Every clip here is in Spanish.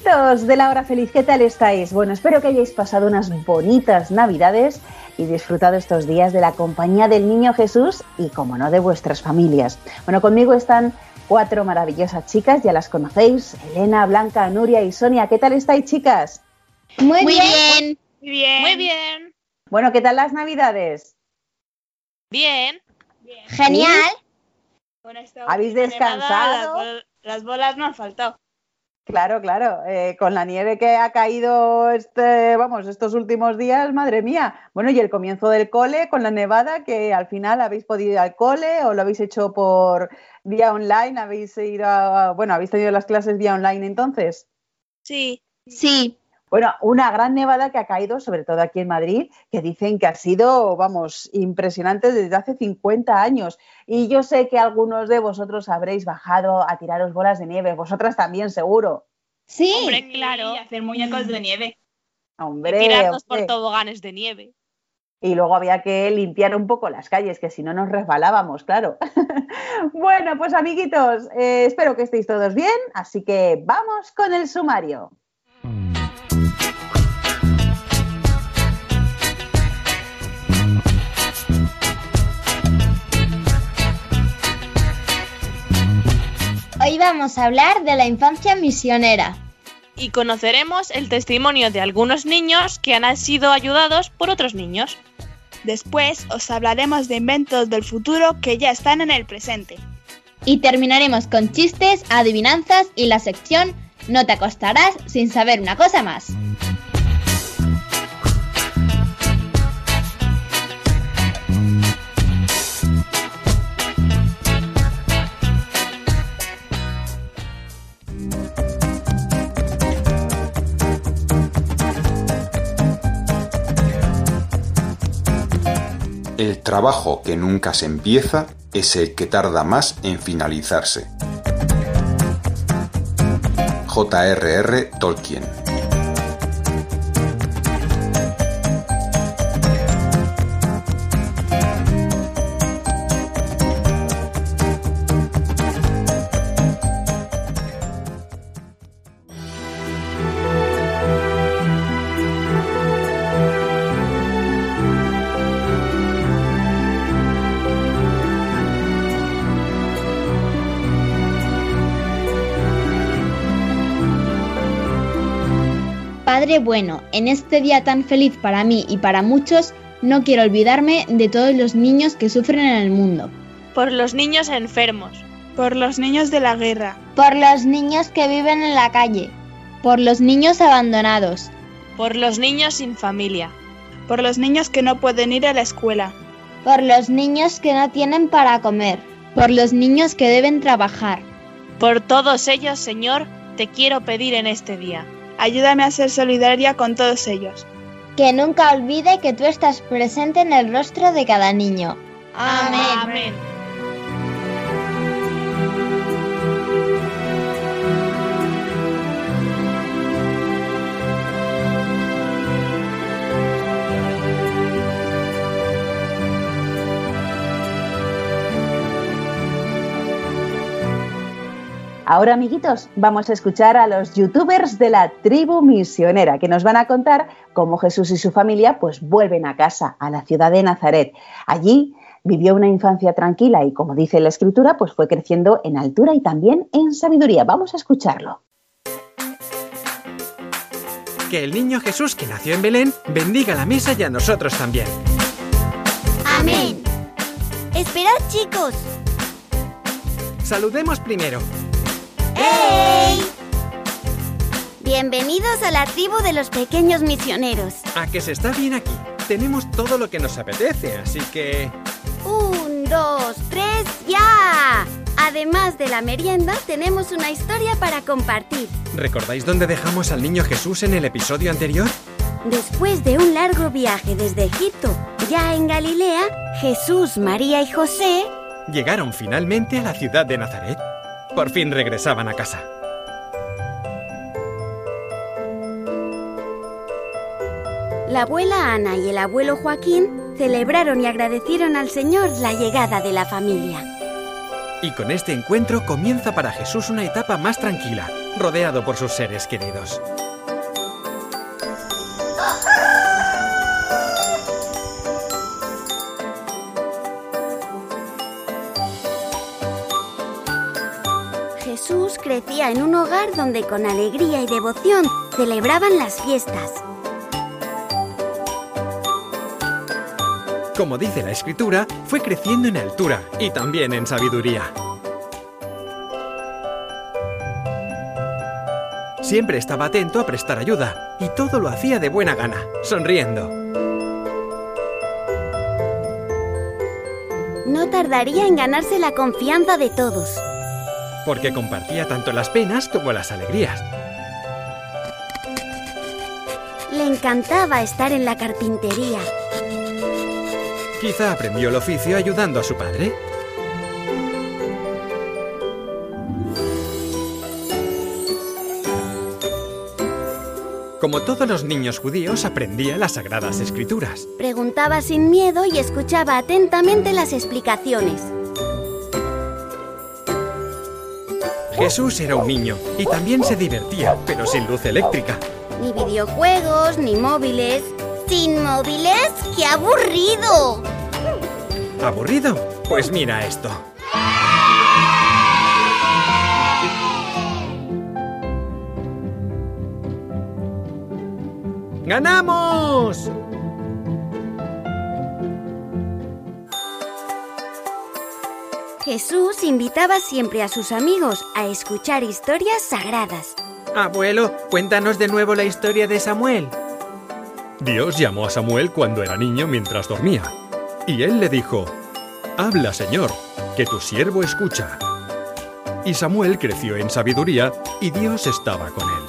Amiguitos de la hora feliz, ¿qué tal estáis? Bueno, espero que hayáis pasado unas bonitas navidades y disfrutado estos días de la compañía del Niño Jesús y, como no, de vuestras familias. Bueno, conmigo están cuatro maravillosas chicas, ya las conocéis, Elena, Blanca, Nuria y Sonia. ¿Qué tal estáis, chicas? Muy, Muy bien. bien. Muy bien. Muy bien. Bueno, ¿qué tal las navidades? Bien. Genial. Con esta ¿Habéis descansado? las, bol- las bolas no han faltado. Claro, claro, eh, con la nieve que ha caído este, vamos, estos últimos días, madre mía. Bueno, y el comienzo del cole con la nevada, que al final habéis podido ir al cole o lo habéis hecho por vía online, habéis ido a- bueno, habéis tenido las clases vía online entonces. Sí. Sí. Bueno, una gran nevada que ha caído, sobre todo aquí en Madrid, que dicen que ha sido, vamos, impresionante desde hace 50 años. Y yo sé que algunos de vosotros habréis bajado a tiraros bolas de nieve, vosotras también, seguro. Sí. Hombre, claro. Y hacer muñecos de nieve. Hombre, Tirarnos por toboganes de nieve. Y luego había que limpiar un poco las calles, que si no nos resbalábamos, claro. bueno, pues amiguitos, eh, espero que estéis todos bien, así que vamos con el sumario. Hoy vamos a hablar de la infancia misionera. Y conoceremos el testimonio de algunos niños que han sido ayudados por otros niños. Después os hablaremos de inventos del futuro que ya están en el presente. Y terminaremos con chistes, adivinanzas y la sección No te acostarás sin saber una cosa más. El trabajo que nunca se empieza es el que tarda más en finalizarse. J.R.R. Tolkien Padre bueno, en este día tan feliz para mí y para muchos, no quiero olvidarme de todos los niños que sufren en el mundo. Por los niños enfermos. Por los niños de la guerra. Por los niños que viven en la calle. Por los niños abandonados. Por los niños sin familia. Por los niños que no pueden ir a la escuela. Por los niños que no tienen para comer. Por los niños que deben trabajar. Por todos ellos, Señor, te quiero pedir en este día. Ayúdame a ser solidaria con todos ellos. Que nunca olvide que tú estás presente en el rostro de cada niño. Amén. Ahora, amiguitos, vamos a escuchar a los youtubers de la tribu misionera que nos van a contar cómo Jesús y su familia pues vuelven a casa, a la ciudad de Nazaret. Allí vivió una infancia tranquila y, como dice la escritura, pues fue creciendo en altura y también en sabiduría. Vamos a escucharlo. Que el niño Jesús que nació en Belén bendiga la mesa y a nosotros también. Amén. Esperad, chicos. Saludemos primero. ¡Hey! Bienvenidos a la tribu de los pequeños misioneros. A que se está bien aquí. Tenemos todo lo que nos apetece, así que... Un, dos, tres, ya. Además de la merienda, tenemos una historia para compartir. ¿Recordáis dónde dejamos al niño Jesús en el episodio anterior? Después de un largo viaje desde Egipto, ya en Galilea, Jesús, María y José Llegaron finalmente a la ciudad de Nazaret. Por fin regresaban a casa. La abuela Ana y el abuelo Joaquín celebraron y agradecieron al Señor la llegada de la familia. Y con este encuentro comienza para Jesús una etapa más tranquila, rodeado por sus seres queridos. En un hogar donde con alegría y devoción celebraban las fiestas. Como dice la escritura, fue creciendo en altura y también en sabiduría. Siempre estaba atento a prestar ayuda y todo lo hacía de buena gana, sonriendo. No tardaría en ganarse la confianza de todos. Porque compartía tanto las penas como las alegrías. Le encantaba estar en la carpintería. Quizá aprendió el oficio ayudando a su padre. Como todos los niños judíos, aprendía las sagradas escrituras. Preguntaba sin miedo y escuchaba atentamente las explicaciones. Jesús era un niño y también se divertía, pero sin luz eléctrica. Ni videojuegos, ni móviles. ¿Sin móviles? ¡Qué aburrido! ¿Aburrido? Pues mira esto. ¡Ganamos! Jesús invitaba siempre a sus amigos a escuchar historias sagradas. Abuelo, cuéntanos de nuevo la historia de Samuel. Dios llamó a Samuel cuando era niño mientras dormía. Y él le dijo, Habla, Señor, que tu siervo escucha. Y Samuel creció en sabiduría y Dios estaba con él.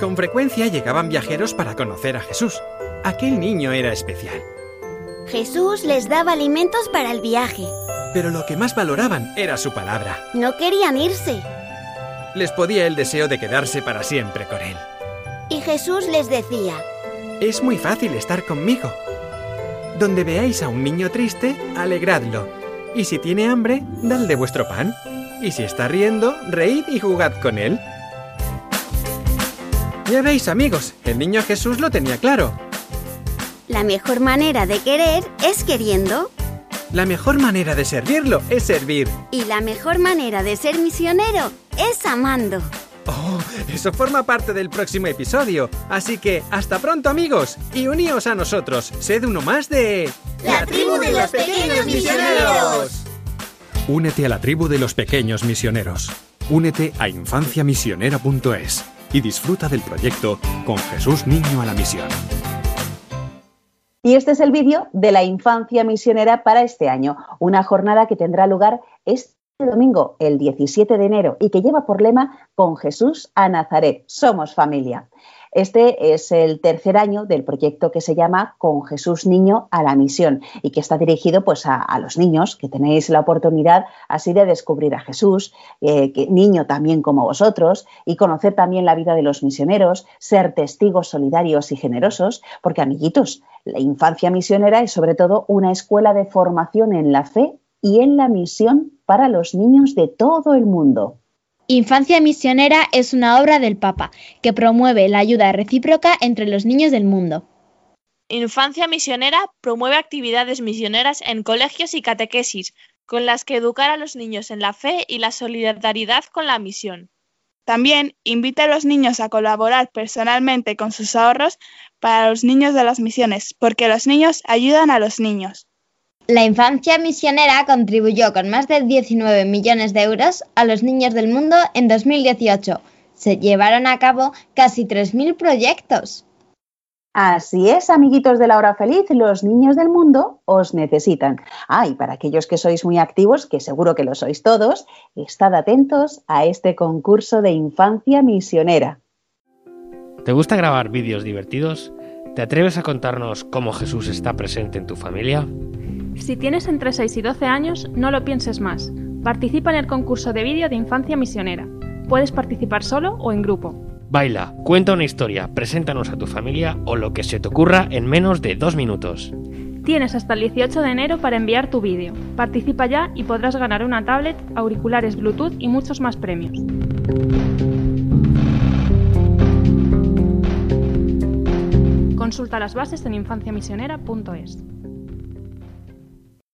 Con frecuencia llegaban viajeros para conocer a Jesús. Aquel niño era especial. Jesús les daba alimentos para el viaje. Pero lo que más valoraban era su palabra. No querían irse. Les podía el deseo de quedarse para siempre con él. Y Jesús les decía, Es muy fácil estar conmigo. Donde veáis a un niño triste, alegradlo. Y si tiene hambre, dadle vuestro pan. Y si está riendo, reíd y jugad con él. Ya veis, amigos, el niño Jesús lo tenía claro. La mejor manera de querer es queriendo. La mejor manera de servirlo es servir. Y la mejor manera de ser misionero es amando. Oh, eso forma parte del próximo episodio. Así que hasta pronto amigos y uníos a nosotros. Sed uno más de... La tribu de los pequeños misioneros. Únete a la tribu de los pequeños misioneros. Únete a infanciamisionera.es y disfruta del proyecto Con Jesús Niño a la Misión. Y este es el vídeo de la infancia misionera para este año, una jornada que tendrá lugar este domingo, el 17 de enero, y que lleva por lema Con Jesús a Nazaret, somos familia. Este es el tercer año del proyecto que se llama Con Jesús Niño a la Misión y que está dirigido pues, a, los niños que tenéis la oportunidad así de descubrir a Jesús, eh, que, niño también como vosotros, y conocer también la vida de los misioneros, ser testigos solidarios y generosos, porque amiguitos, la infancia misionera es sobre todo una escuela de formación en la fe y en la misión para los niños de todo el mundo. Infancia Misionera es una obra del Papa que promueve la ayuda recíproca entre los niños del mundo. Infancia Misionera promueve actividades misioneras en colegios y catequesis, con las que educar a los niños en la fe y la solidaridad con la misión. También invita a los niños a colaborar personalmente con sus ahorros para los niños de las misiones, porque los niños ayudan a los niños. La infancia misionera contribuyó con más de 19 millones de euros a los niños del mundo en 2018. Se llevaron a cabo casi 3.000 proyectos. Así es, amiguitos de la hora feliz, los niños del mundo os necesitan. Ah, y para aquellos que sois muy activos, que seguro que lo sois todos, estad atentos a este concurso de infancia misionera. ¿Te gusta grabar vídeos divertidos? ¿Te atreves a contarnos cómo Jesús está presente en tu familia? Si tienes entre 6 y 12 años, no lo pienses más. Participa en el concurso de vídeo de infancia misionera. Puedes participar solo o en grupo. Baila, cuenta una historia, preséntanos a tu familia o lo que se te ocurra en menos de dos minutos. Tienes hasta el 18 de enero para enviar tu vídeo. Participa ya y podrás ganar una tablet, auriculares Bluetooth y muchos más premios. Consulta las bases en infanciamisionera.es.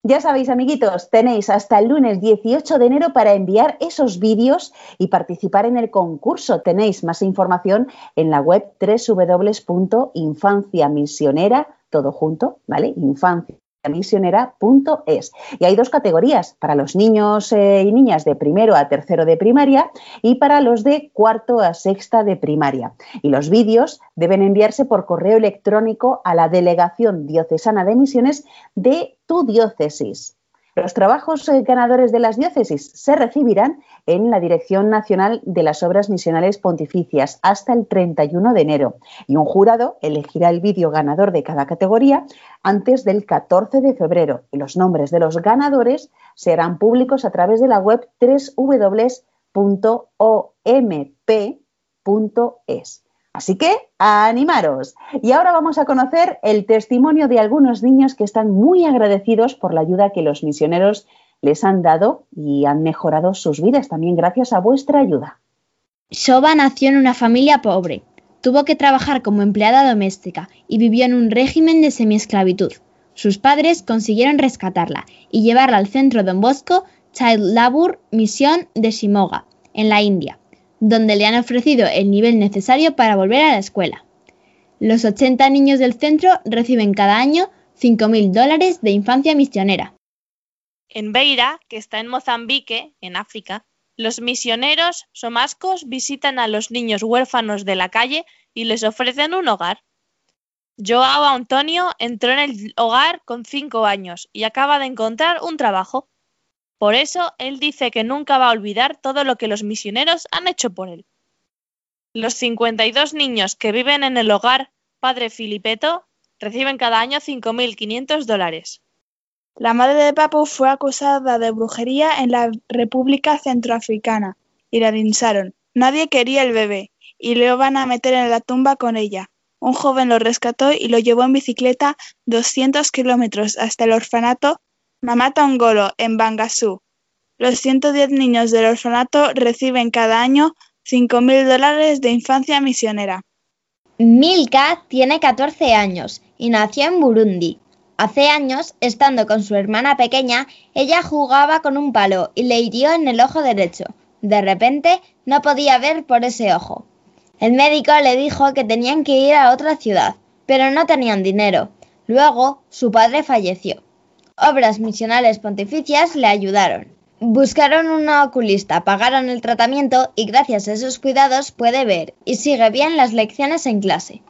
Ya sabéis, amiguitos, tenéis hasta el lunes 18 de enero para enviar esos vídeos y participar en el concurso. Tenéis más información en la web www.infanciamisionera, todo junto, ¿vale? Infanciamisionera.es. Y hay dos categorías, para los niños eh, y niñas de primero a tercero de primaria y para los de cuarto a sexta de primaria. Y los vídeos deben enviarse por correo electrónico a la Delegación Diocesana de Misiones de tu diócesis. Los trabajos eh, ganadores de las diócesis se recibirán en la Dirección Nacional de las Obras Misionales Pontificias hasta el 31 de enero y un jurado elegirá el vídeo ganador de cada categoría antes del 14 de febrero los nombres de los ganadores serán públicos a través de la web www.omp.es. Así que animaros. Y ahora vamos a conocer el testimonio de algunos niños que están muy agradecidos por la ayuda que los misioneros les han dado y han mejorado sus vidas también gracias a vuestra ayuda. Shoba nació en una familia pobre. Tuvo que trabajar como empleada doméstica y vivió en un régimen de semiesclavitud. Sus padres consiguieron rescatarla y llevarla al centro Don Bosco Child Labour Misión de Shimoga, en la India donde le han ofrecido el nivel necesario para volver a la escuela. Los 80 niños del centro reciben cada año 5.000 dólares de infancia misionera. En Beira, que está en Mozambique, en África, los misioneros somascos visitan a los niños huérfanos de la calle y les ofrecen un hogar. Joao Antonio entró en el hogar con 5 años y acaba de encontrar un trabajo. Por eso, él dice que nunca va a olvidar todo lo que los misioneros han hecho por él. Los 52 niños que viven en el hogar Padre Filipeto reciben cada año 5.500 dólares. La madre de Papu fue acusada de brujería en la República Centroafricana y la lincharon. Nadie quería el bebé y lo van a meter en la tumba con ella. Un joven lo rescató y lo llevó en bicicleta 200 kilómetros hasta el orfanato Mamá Tongolo, en Bangasú. Los 110 niños del orfanato reciben cada año 5.000 dólares de infancia misionera. Milka tiene 14 años y nació en Burundi. Hace años, estando con su hermana pequeña, ella jugaba con un palo y le hirió en el ojo derecho. De repente, no podía ver por ese ojo. El médico le dijo que tenían que ir a otra ciudad, pero no tenían dinero. Luego, su padre falleció. Obras misionales pontificias le ayudaron. Buscaron una oculista, pagaron el tratamiento y gracias a esos cuidados puede ver y sigue bien las lecciones en clase.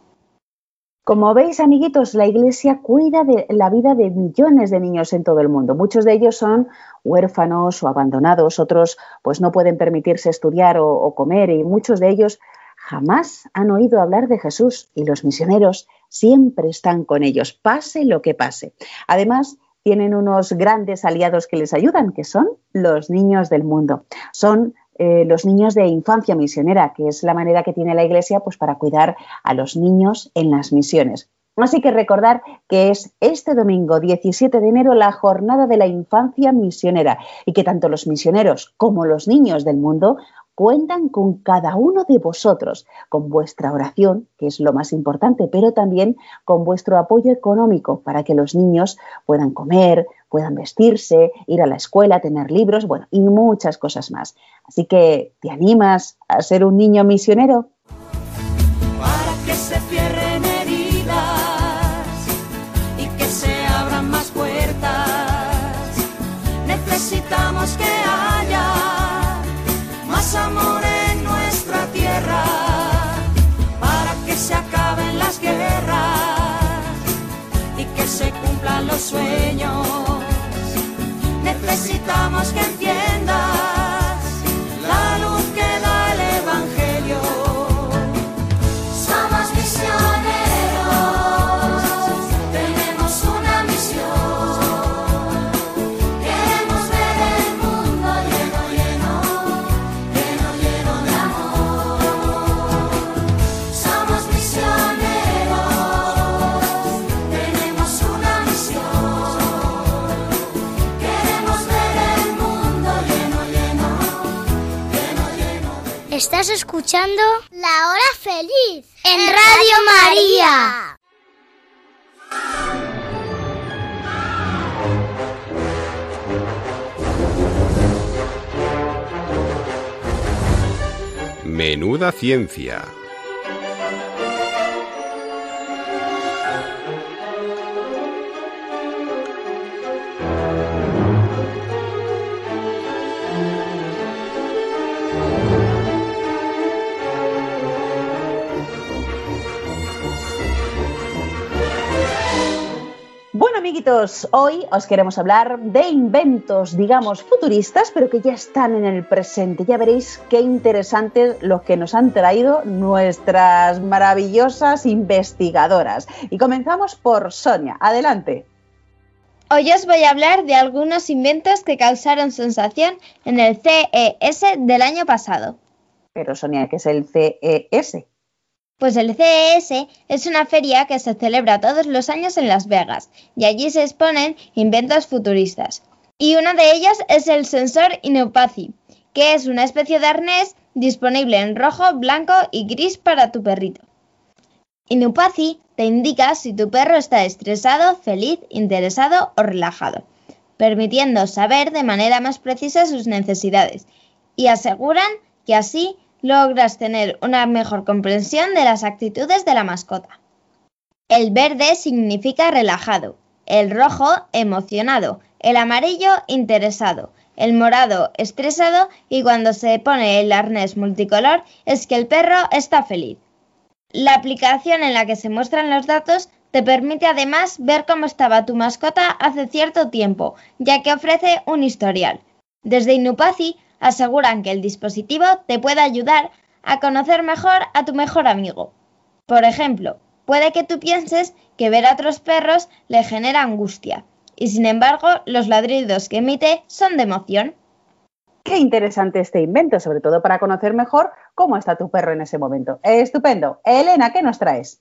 Como veis, amiguitos, la Iglesia cuida de la vida de millones de niños en todo el mundo. Muchos de ellos son huérfanos o abandonados, otros pues no pueden permitirse estudiar o, o comer y muchos de ellos jamás han oído hablar de Jesús y los misioneros siempre están con ellos, pase lo que pase. Además, tienen unos grandes aliados que les ayudan, que son los niños del mundo. Son eh, los niños de infancia misionera, que es la manera que tiene la Iglesia pues, para cuidar a los niños en las misiones. Así que recordar que es este domingo 17 de enero la jornada de la infancia misionera y que tanto los misioneros como los niños del mundo cuentan con cada uno de vosotros, con vuestra oración, que es lo más importante, pero también con vuestro apoyo económico para que los niños puedan comer, puedan vestirse, ir a la escuela, tener libros, bueno, y muchas cosas más. Así que, ¿te animas a ser un niño misionero? Sueños. Necesitamos que entiendas Estás escuchando La Hora Feliz en Radio María. Menuda ciencia. Amiguitos, hoy os queremos hablar de inventos, digamos, futuristas, pero que ya están en el presente. Ya veréis qué interesantes los que nos han traído nuestras maravillosas investigadoras. Y comenzamos por Sonia. Adelante. Hoy os voy a hablar de algunos inventos que causaron sensación en el CES del año pasado. Pero Sonia, ¿qué es el CES? Pues el CES es una feria que se celebra todos los años en Las Vegas y allí se exponen inventos futuristas. Y uno de ellos es el sensor Inupathy, que es una especie de arnés disponible en rojo, blanco y gris para tu perrito. Inupathy te indica si tu perro está estresado, feliz, interesado o relajado, permitiendo saber de manera más precisa sus necesidades y aseguran que así logras tener una mejor comprensión de las actitudes de la mascota. El verde significa relajado, el rojo emocionado, el amarillo interesado, el morado estresado y cuando se pone el arnés multicolor es que el perro está feliz. La aplicación en la que se muestran los datos te permite además ver cómo estaba tu mascota hace cierto tiempo, ya que ofrece un historial. Desde Inupathy aseguran que el dispositivo te puede ayudar a conocer mejor a tu mejor amigo. Por ejemplo, puede que tú pienses que ver a otros perros le genera angustia, y sin embargo los ladridos que emite son de emoción. Qué interesante este invento, sobre todo para conocer mejor cómo está tu perro en ese momento. Estupendo. Elena, ¿qué nos traes?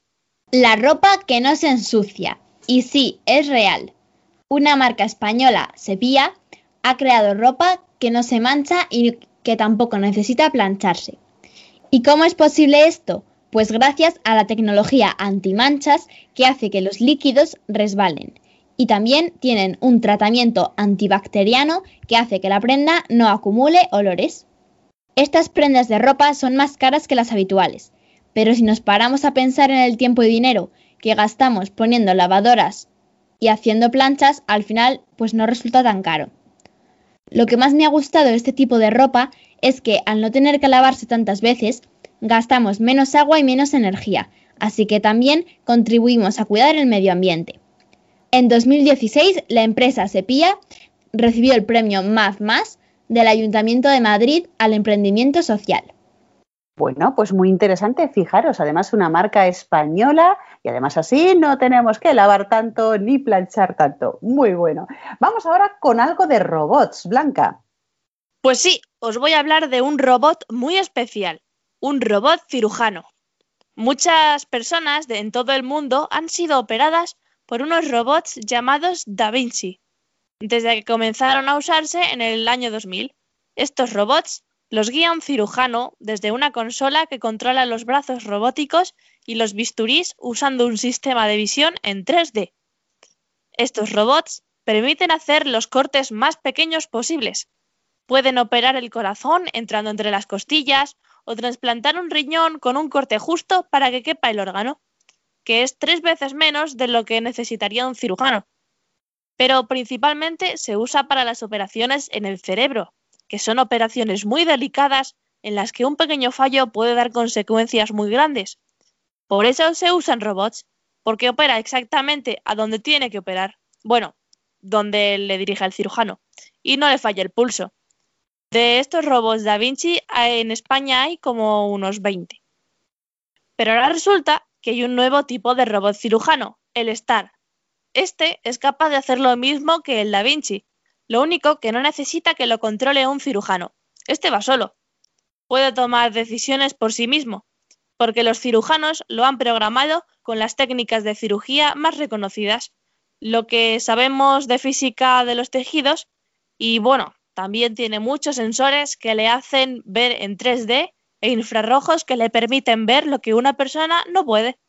La ropa que no se ensucia. Y sí, es real. Una marca española, Sepia, ha creado ropa que no se mancha y que tampoco necesita plancharse. ¿Y cómo es posible esto? Pues gracias a la tecnología antimanchas que hace que los líquidos resbalen. Y también tienen un tratamiento antibacteriano que hace que la prenda no acumule olores. Estas prendas de ropa son más caras que las habituales, pero si nos paramos a pensar en el tiempo y dinero que gastamos poniendo lavadoras y haciendo planchas, al final pues no resulta tan caro. Lo que más me ha gustado de este tipo de ropa es que al no tener que lavarse tantas veces, gastamos menos agua y menos energía, así que también contribuimos a cuidar el medio ambiente. En 2016, la empresa Sepia recibió el premio MAF del Ayuntamiento de Madrid al emprendimiento social. Bueno, pues muy interesante, fijaros, además una marca española y además así no tenemos que lavar tanto ni planchar tanto. Muy bueno. Vamos ahora con algo de robots, Blanca. Pues sí, os voy a hablar de un robot muy especial, un robot cirujano. Muchas personas en todo el mundo han sido operadas por unos robots llamados Da Vinci, desde que comenzaron a usarse en el año 2000. Estos robots los guía un cirujano desde una consola que controla los brazos robóticos y los bisturís usando un sistema de visión en 3D. Estos robots permiten hacer los cortes más pequeños posibles. Pueden operar el corazón entrando entre las costillas o trasplantar un riñón con un corte justo para que quepa el órgano, que es tres veces menos de lo que necesitaría un cirujano. Pero principalmente se usa para las operaciones en el cerebro, que son operaciones muy delicadas en las que un pequeño fallo puede dar consecuencias muy grandes. Por eso se usan robots, porque opera exactamente a donde tiene que operar, bueno, donde le dirige el cirujano, y no le falla el pulso. De estos robots Da Vinci en España hay como unos 20. Pero ahora resulta que hay un nuevo tipo de robot cirujano, el STAR. Este es capaz de hacer lo mismo que el Da Vinci, lo único que no necesita que lo controle un cirujano. Este va solo. Puede tomar decisiones por sí mismo, porque los cirujanos lo han programado con las técnicas de cirugía más reconocidas, lo que sabemos de física de los tejidos y bueno, también tiene muchos sensores que le hacen ver en 3D e infrarrojos que le permiten ver lo que una persona no puede.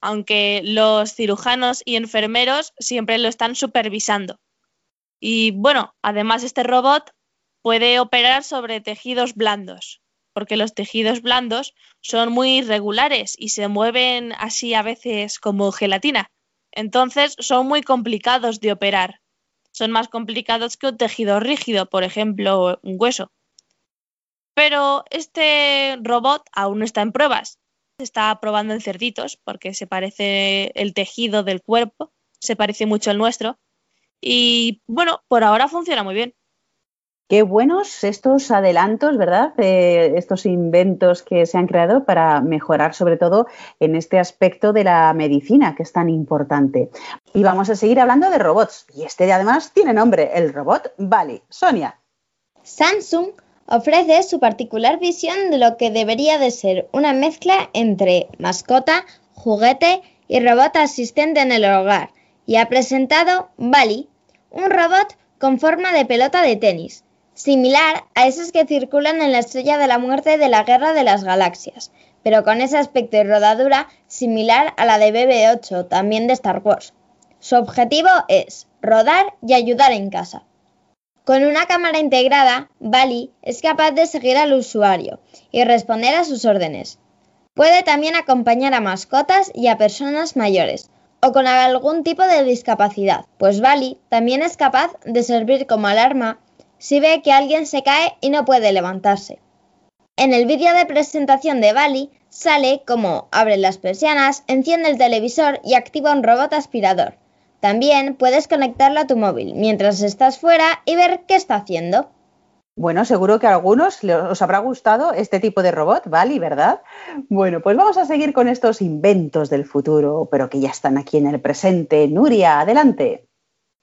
Aunque los cirujanos y enfermeros siempre lo están supervisando. Y bueno, además este robot puede operar sobre tejidos blandos, porque los tejidos blandos son muy irregulares y se mueven así a veces como gelatina. Entonces son muy complicados de operar. Son más complicados que un tejido rígido, por ejemplo, un hueso. Pero este robot aún está en pruebas. Se está probando en cerditos porque se parece el tejido del cuerpo, se parece mucho al nuestro. Y bueno, por ahora funciona muy bien. Qué buenos estos adelantos, ¿verdad? Eh, estos inventos que se han creado para mejorar sobre todo en este aspecto de la medicina que es tan importante. Y vamos a seguir hablando de robots. Y este además tiene nombre, el robot Bali. Sonia. Samsung ofrece su particular visión de lo que debería de ser una mezcla entre mascota, juguete y robot asistente en el hogar y ha presentado Bali, un robot con forma de pelota de tenis, similar a esos que circulan en la estrella de la muerte de la Guerra de las Galaxias, pero con ese aspecto y rodadura similar a la de BB-8, también de Star Wars. Su objetivo es rodar y ayudar en casa. Con una cámara integrada, Bali es capaz de seguir al usuario y responder a sus órdenes. Puede también acompañar a mascotas y a personas mayores o con algún tipo de discapacidad, pues Bali también es capaz de servir como alarma si ve que alguien se cae y no puede levantarse. En el vídeo de presentación de Bali sale como abre las persianas, enciende el televisor y activa un robot aspirador. También puedes conectarlo a tu móvil mientras estás fuera y ver qué está haciendo. Bueno, seguro que a algunos os habrá gustado este tipo de robot, Bali, ¿verdad? Bueno, pues vamos a seguir con estos inventos del futuro, pero que ya están aquí en el presente. Nuria, adelante.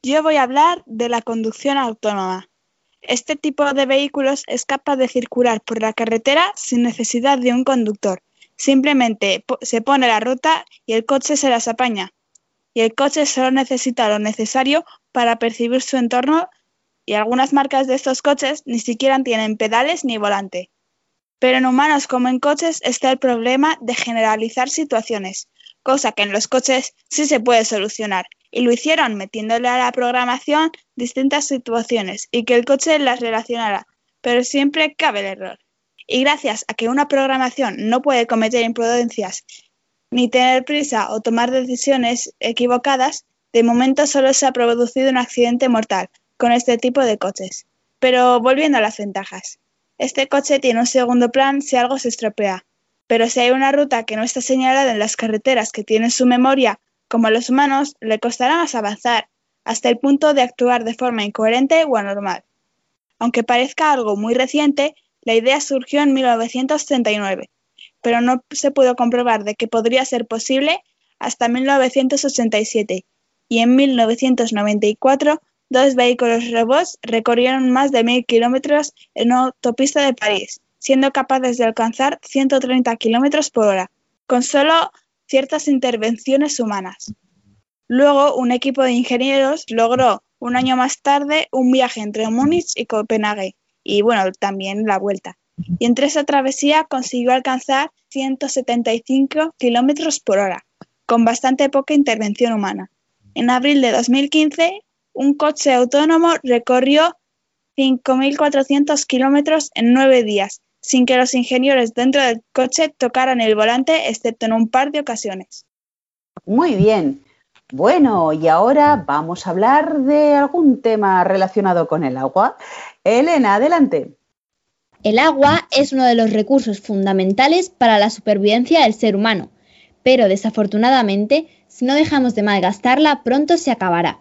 Yo voy a hablar de la conducción autónoma. Este tipo de vehículos es capaz de circular por la carretera sin necesidad de un conductor. Simplemente se pone la ruta y el coche se las apaña. Y el coche solo necesita lo necesario para percibir su entorno y algunas marcas de estos coches ni siquiera tienen pedales ni volante. Pero en humanos como en coches está el problema de generalizar situaciones, cosa que en los coches sí se puede solucionar y lo hicieron metiéndole a la programación distintas situaciones y que el coche las relacionara, pero siempre cabe el error. Y gracias a que una programación no puede cometer imprudencias ni tener prisa o tomar decisiones equivocadas, de momento solo se ha producido un accidente mortal con este tipo de coches. Pero volviendo a las ventajas. Este coche tiene un segundo plan si algo se estropea, pero si hay una ruta que no está señalada en las carreteras que tienen su memoria como los humanos, le costará más avanzar, hasta el punto de actuar de forma incoherente o anormal. Aunque parezca algo muy reciente, la idea surgió en 1939, pero no se pudo comprobar de que podría ser posible hasta 1987, y en 1994 dos vehículos robots recorrieron más de mil kilómetros en una autopista de París, siendo capaces de alcanzar 130 kilómetros por hora, con solo ciertas intervenciones humanas. Luego, un equipo de ingenieros logró un año más tarde un viaje entre Múnich y Copenhague, y bueno, también la vuelta. Y entre esa travesía consiguió alcanzar 175 kilómetros por hora, con bastante poca intervención humana. En abril de 2015, un coche autónomo recorrió 5.400 kilómetros en nueve días, sin que los ingenieros dentro del coche tocaran el volante, excepto en un par de ocasiones. Muy bien. Bueno, y ahora vamos a hablar de algún tema relacionado con el agua. Elena, adelante. El agua es uno de los recursos fundamentales para la supervivencia del ser humano, pero desafortunadamente, si no dejamos de malgastarla, pronto se acabará.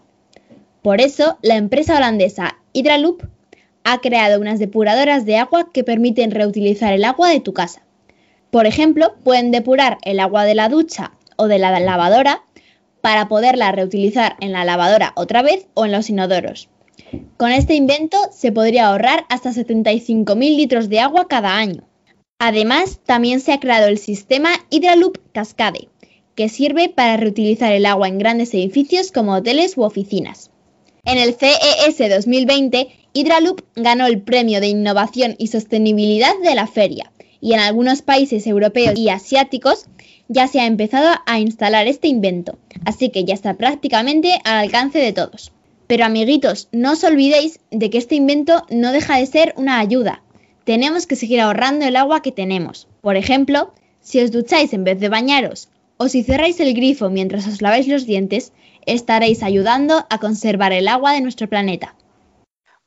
Por eso, la empresa holandesa Hydraloop ha creado unas depuradoras de agua que permiten reutilizar el agua de tu casa. Por ejemplo, pueden depurar el agua de la ducha o de la lavadora para poderla reutilizar en la lavadora otra vez o en los inodoros. Con este invento se podría ahorrar hasta 75.000 litros de agua cada año. Además, también se ha creado el sistema Hydraloop Cascade, que sirve para reutilizar el agua en grandes edificios como hoteles u oficinas. En el CES 2020, Hydraloop ganó el premio de innovación y sostenibilidad de la feria, y en algunos países europeos y asiáticos ya se ha empezado a instalar este invento, así que ya está prácticamente al alcance de todos. Pero amiguitos, no os olvidéis de que este invento no deja de ser una ayuda. Tenemos que seguir ahorrando el agua que tenemos. Por ejemplo, si os ducháis en vez de bañaros o si cerráis el grifo mientras os laváis los dientes, estaréis ayudando a conservar el agua de nuestro planeta.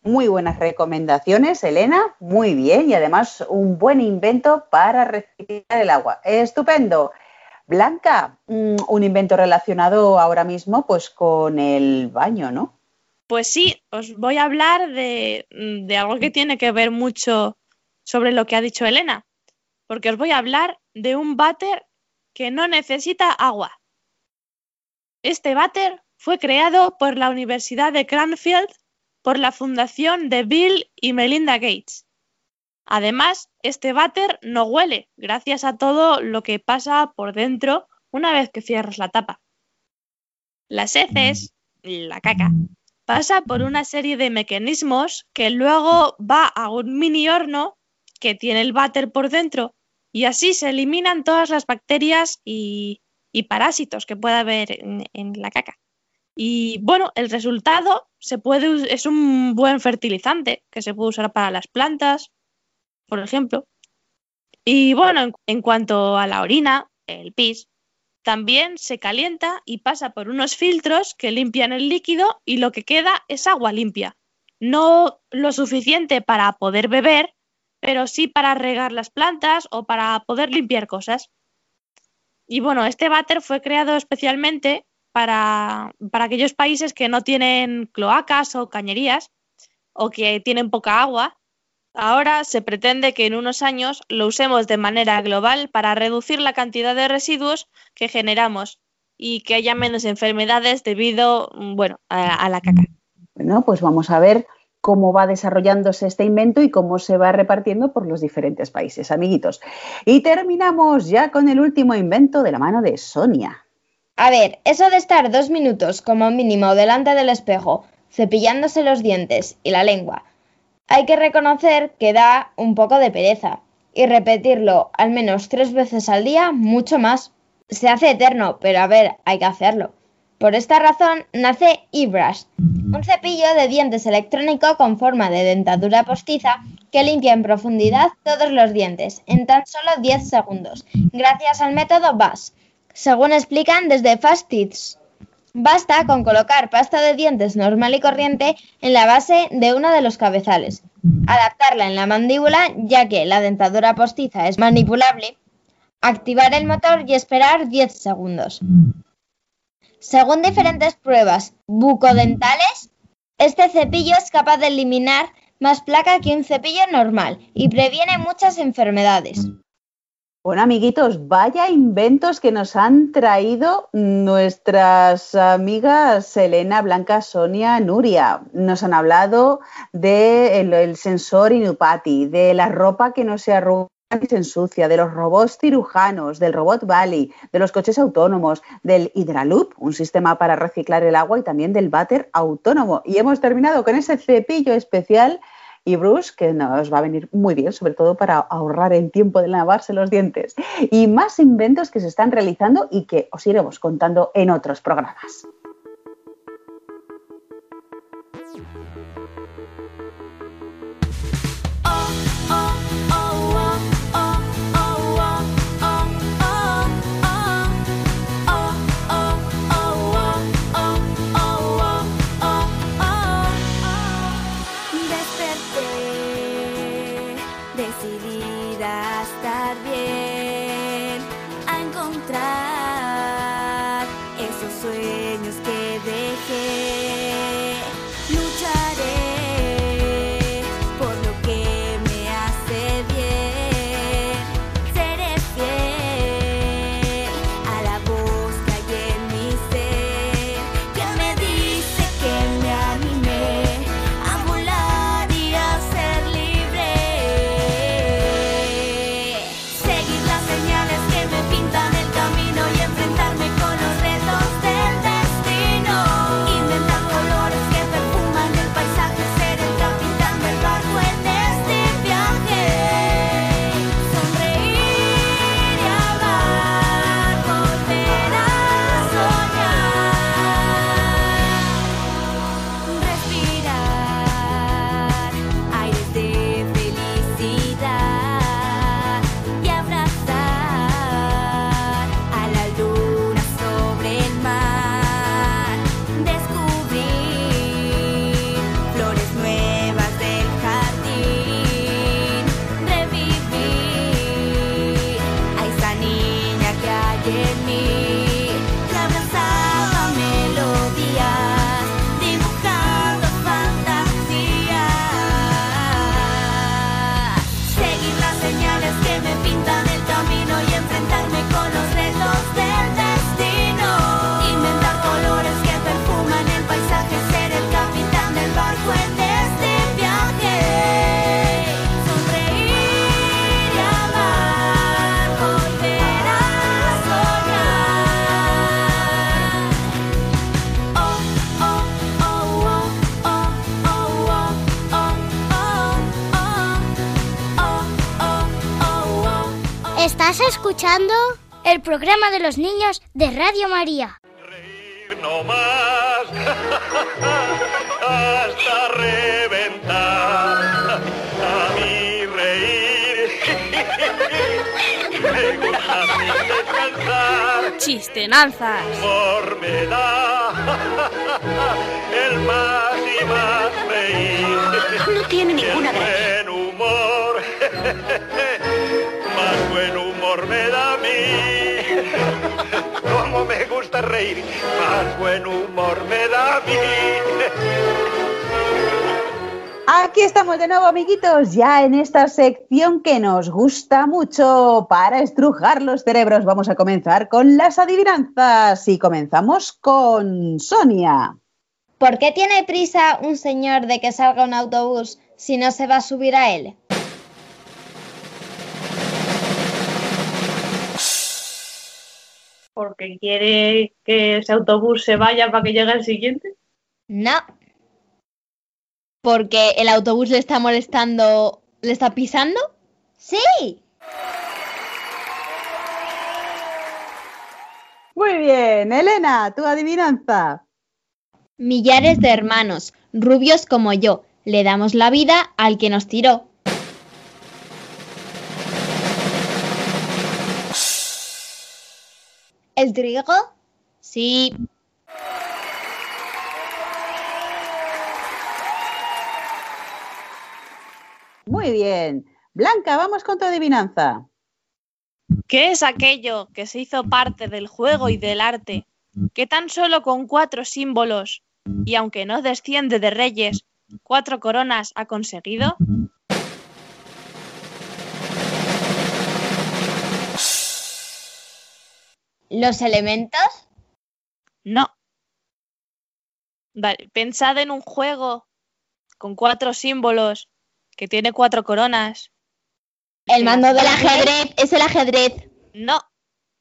Muy buenas recomendaciones, Elena. Muy bien. Y además un buen invento para reciclar el agua. Estupendo. Blanca, mm, un invento relacionado ahora mismo pues con el baño, ¿no? Pues sí, os voy a hablar de, de algo que tiene que ver mucho sobre lo que ha dicho Elena, porque os voy a hablar de un váter que no necesita agua. Este váter fue creado por la Universidad de Cranfield por la fundación de Bill y Melinda Gates. Además, este váter no huele, gracias a todo lo que pasa por dentro una vez que cierras la tapa. Las heces, la caca, pasa por una serie de mecanismos que luego va a un mini horno que tiene el váter por dentro y así se eliminan todas las bacterias y, y parásitos que pueda haber en, la caca. Y bueno, el resultado se puede, es un buen fertilizante que se puede usar para las plantas, por ejemplo. Y bueno, en, en cuanto a la orina, el pis, también se calienta y pasa por unos filtros que limpian el líquido y lo que queda es agua limpia. No lo suficiente para poder beber, pero sí para regar las plantas o para poder limpiar cosas. Y bueno, este váter fue creado especialmente para, para aquellos países que no tienen cloacas o cañerías o que tienen poca agua. Ahora se pretende que en unos años lo usemos de manera global para reducir la cantidad de residuos que generamos y que haya menos enfermedades debido, bueno, a, a la caca. Bueno, pues vamos a ver cómo va desarrollándose este invento y cómo se va repartiendo por los diferentes países, amiguitos. Y terminamos ya con el último invento de la mano de Sonia. A ver, eso de estar dos minutos como mínimo delante del espejo, cepillándose los dientes y la lengua, hay que reconocer que da un poco de pereza. Y repetirlo al menos tres veces al día, mucho más. Se hace eterno, pero a ver, hay que hacerlo. Por esta razón nace eBrush, un cepillo de dientes electrónico con forma de dentadura postiza que limpia en profundidad todos los dientes en tan solo 10 segundos, gracias al método BUS, según explican desde Fast Teeth. Basta con colocar pasta de dientes normal y corriente en la base de uno de los cabezales, adaptarla en la mandíbula ya que la dentadura postiza es manipulable, activar el motor y esperar 10 segundos. Según diferentes pruebas bucodentales, este cepillo es capaz de eliminar más placa que un cepillo normal y previene muchas enfermedades. Bueno, amiguitos, vaya inventos que nos han traído nuestras amigas Elena, Blanca, Sonia, Nuria. Nos han hablado del el sensor Inupati, de la ropa que no se arruga de los robots cirujanos, del robot Bali, de los coches autónomos, del Hydraloop, un sistema para reciclar el agua y también del váter autónomo. Y hemos terminado con ese cepillo especial y Bruce, que nos va a venir muy bien, sobre todo para ahorrar el tiempo de lavarse los dientes. Y más inventos que se están realizando y que os iremos contando en otros programas. Escuchando? El programa de los niños de Radio María. no más hasta reventar a mí reír me gusta descansar Chistenanzas. humor me da el más y más reír No tiene ninguna el buen humor me da a mí como me gusta reír más buen humor me da a mí Aquí estamos de nuevo, amiguitos, ya en esta sección que nos gusta mucho para estrujar los cerebros. Vamos a comenzar con las adivinanzas y comenzamos con Sonia. ¿Por qué tiene prisa un señor de que salga un autobús si no se va a subir a él? Porque quiere que ese autobús se vaya para que llegue el siguiente. No. ¿Porque el autobús le está molestando, le está pisando? Sí. Muy bien, Elena, tu adivinanza. Millares de hermanos, rubios como yo, le damos la vida al que nos tiró. ¿El trigo? Sí. Muy bien. Blanca, vamos con tu adivinanza. ¿Qué es aquello que se hizo parte del juego y del arte, que tan solo con cuatro símbolos, y aunque no desciende de reyes, cuatro coronas ha conseguido? ¿Los elementos? No. Vale, pensad en un juego con cuatro símbolos, que tiene cuatro coronas. El mando del ajedrez es el ajedrez. No.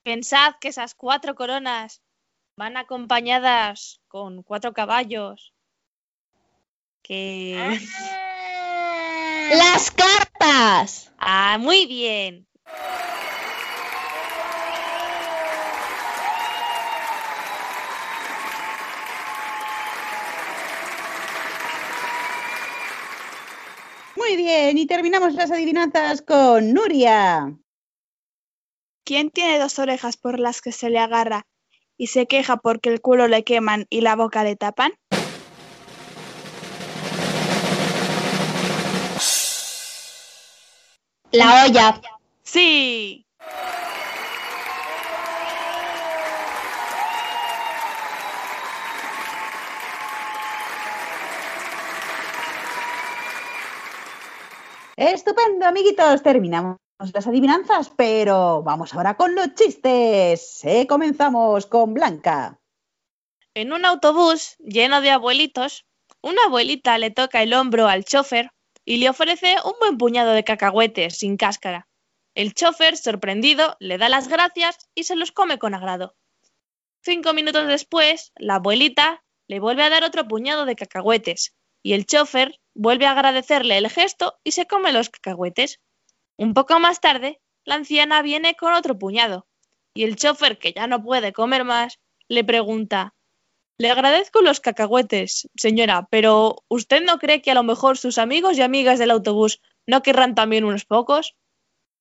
Pensad que esas cuatro coronas van acompañadas con cuatro caballos. Que. ¡Las cartas! Ah, muy bien. Muy bien, y terminamos las adivinanzas con Nuria. ¿Quién tiene dos orejas por las que se le agarra y se queja porque el culo le queman y la boca le tapan? La olla. Sí. Estupendo, amiguitos. Terminamos las adivinanzas, pero vamos ahora con los chistes. Eh, comenzamos con Blanca. En un autobús lleno de abuelitos, una abuelita le toca el hombro al chofer y le ofrece un buen puñado de cacahuetes sin cáscara. El chofer, sorprendido, le da las gracias y se los come con agrado. Cinco minutos después, la abuelita le vuelve a dar otro puñado de cacahuetes y el chofer vuelve a agradecerle el gesto y se come los cacahuetes. Un poco más tarde, la anciana viene con otro puñado y el chofer, que ya no puede comer más, le pregunta Le agradezco los cacahuetes, señora, pero ¿usted no cree que a lo mejor sus amigos y amigas del autobús no querrán también unos pocos?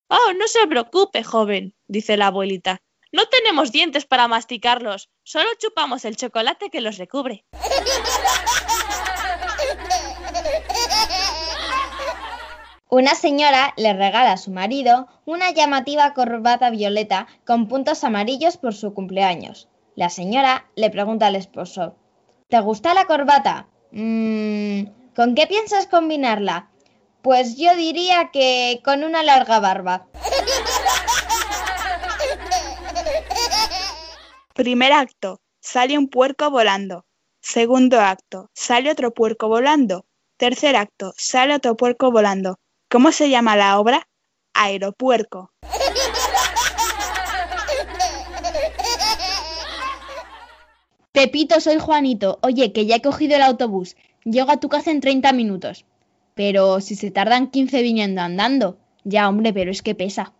Oh, no se preocupe, joven, dice la abuelita. No tenemos dientes para masticarlos, solo chupamos el chocolate que los recubre. Una señora le regala a su marido una llamativa corbata violeta con puntos amarillos por su cumpleaños. La señora le pregunta al esposo, ¿te gusta la corbata? "Mm, ¿Con qué piensas combinarla? Pues yo diría que con una larga barba. Primer acto, sale un puerco volando. Segundo acto, sale otro puerco volando. Tercer acto, sale otro puerco volando. ¿Cómo se llama la obra? Aeropuerco. Pepito, soy Juanito. Oye, que ya he cogido el autobús. Llego a tu casa en 30 minutos. Pero si se tardan 15 viniendo andando. Ya, hombre, pero es que pesa.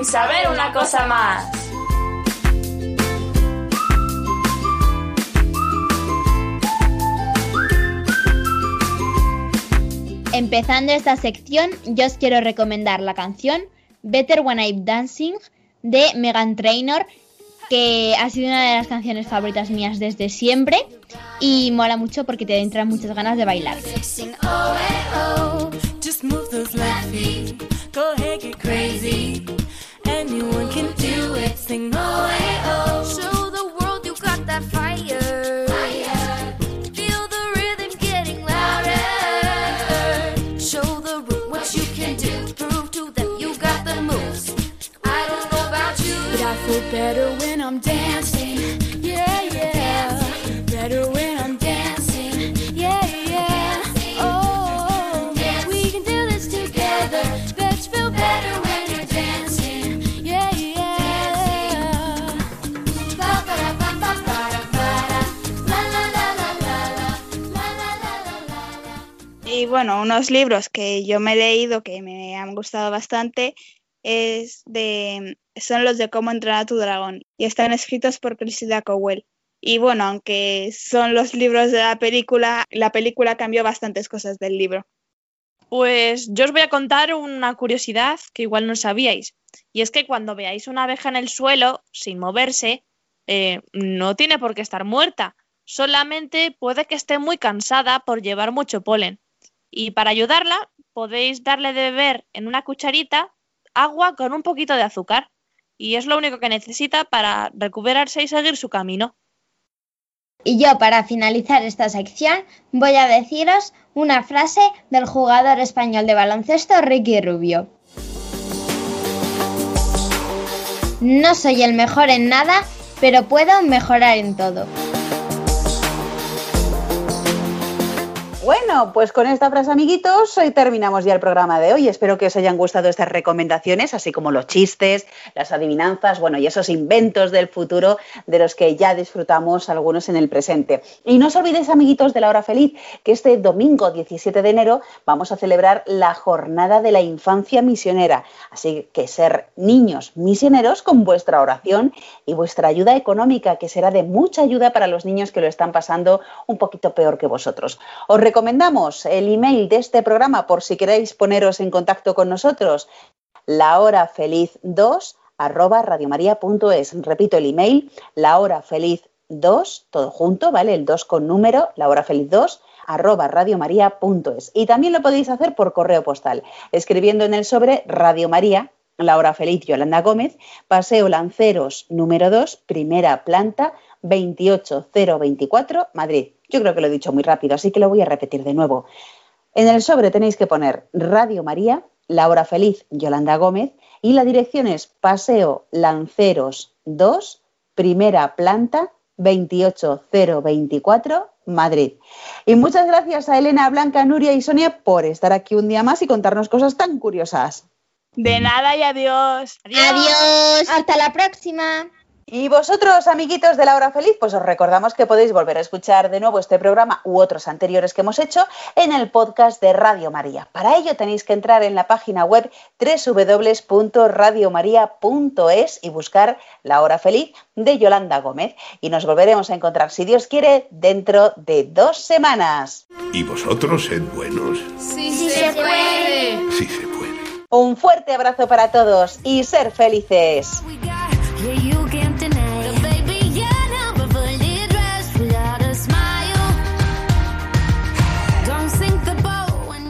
Sin saber una cosa más. Empezando esta sección, yo os quiero recomendar la canción Better When I'm Dancing de Megan Trainor, que ha sido una de las canciones favoritas mías desde siempre y mola mucho porque te entran muchas ganas de bailar. Oh, eh, oh. Go ahead, get crazy. Sing oh, oh. Show the world you got that fire. Feel the rhythm getting louder. Show the room what you can do. Prove to them you got the moves. I don't know about you, but I feel better when I'm dancing. Bueno, unos libros que yo me he leído que me han gustado bastante es de, son los de Cómo entrenar a tu dragón y están escritos por Cressida Cowell. Y bueno, aunque son los libros de la película, la película cambió bastantes cosas del libro. Pues yo os voy a contar una curiosidad que igual no sabíais. Y es que cuando veáis una abeja en el suelo, sin moverse, eh, no tiene por qué estar muerta. Solamente puede que esté muy cansada por llevar mucho polen. Y para ayudarla, podéis darle de beber en una cucharita agua con un poquito de azúcar. Y es lo único que necesita para recuperarse y seguir su camino. Y yo, para finalizar esta sección, voy a deciros una frase del jugador español de baloncesto Ricky Rubio. No soy el mejor en nada, pero puedo mejorar en todo. Bueno, pues con esta frase, amiguitos, hoy terminamos ya el programa de hoy. Espero que os hayan gustado estas recomendaciones, así como los chistes, las adivinanzas, bueno, y esos inventos del futuro de los que ya disfrutamos algunos en el presente. Y no os olvidéis, amiguitos de la hora feliz, que este domingo 17 de enero vamos a celebrar la jornada de la infancia misionera. Así que ser niños misioneros con vuestra oración y vuestra ayuda económica, que será de mucha ayuda para los niños que lo están pasando un poquito peor que vosotros. Os recomendamos el email de este programa por si queréis poneros en contacto con nosotros, lahorafeliz2 arroba radiomaria.es. Repito el email, lahorafeliz2, todo junto, ¿vale? El 2 con número, lahorafeliz2 arroba radiomaria.es. Y también lo podéis hacer por correo postal, escribiendo en el sobre Radio María, la hora feliz Yolanda Gómez, Paseo Lanceros número 2, primera planta, 28024, Madrid. Yo creo que lo he dicho muy rápido, así que lo voy a repetir de nuevo. En el sobre tenéis que poner Radio María, La Hora Feliz, Yolanda Gómez, y la dirección es Paseo Lanceros 2, primera planta, 28024, Madrid. Y muchas gracias a Elena, Blanca, Nuria y Sonia por estar aquí un día más y contarnos cosas tan curiosas. De nada y adiós. Adiós. Hasta la próxima. Y vosotros, amiguitos de la hora feliz, pues os recordamos que podéis volver a escuchar de nuevo este programa u otros anteriores que hemos hecho en el podcast de Radio María. Para ello tenéis que entrar en la página web www.radiomaria.es y buscar La hora feliz de Yolanda Gómez. Y nos volveremos a encontrar, si Dios quiere, dentro de dos semanas. Y vosotros sed buenos. Sí, sí se puede. Sí se puede. Un fuerte abrazo para todos y ser felices.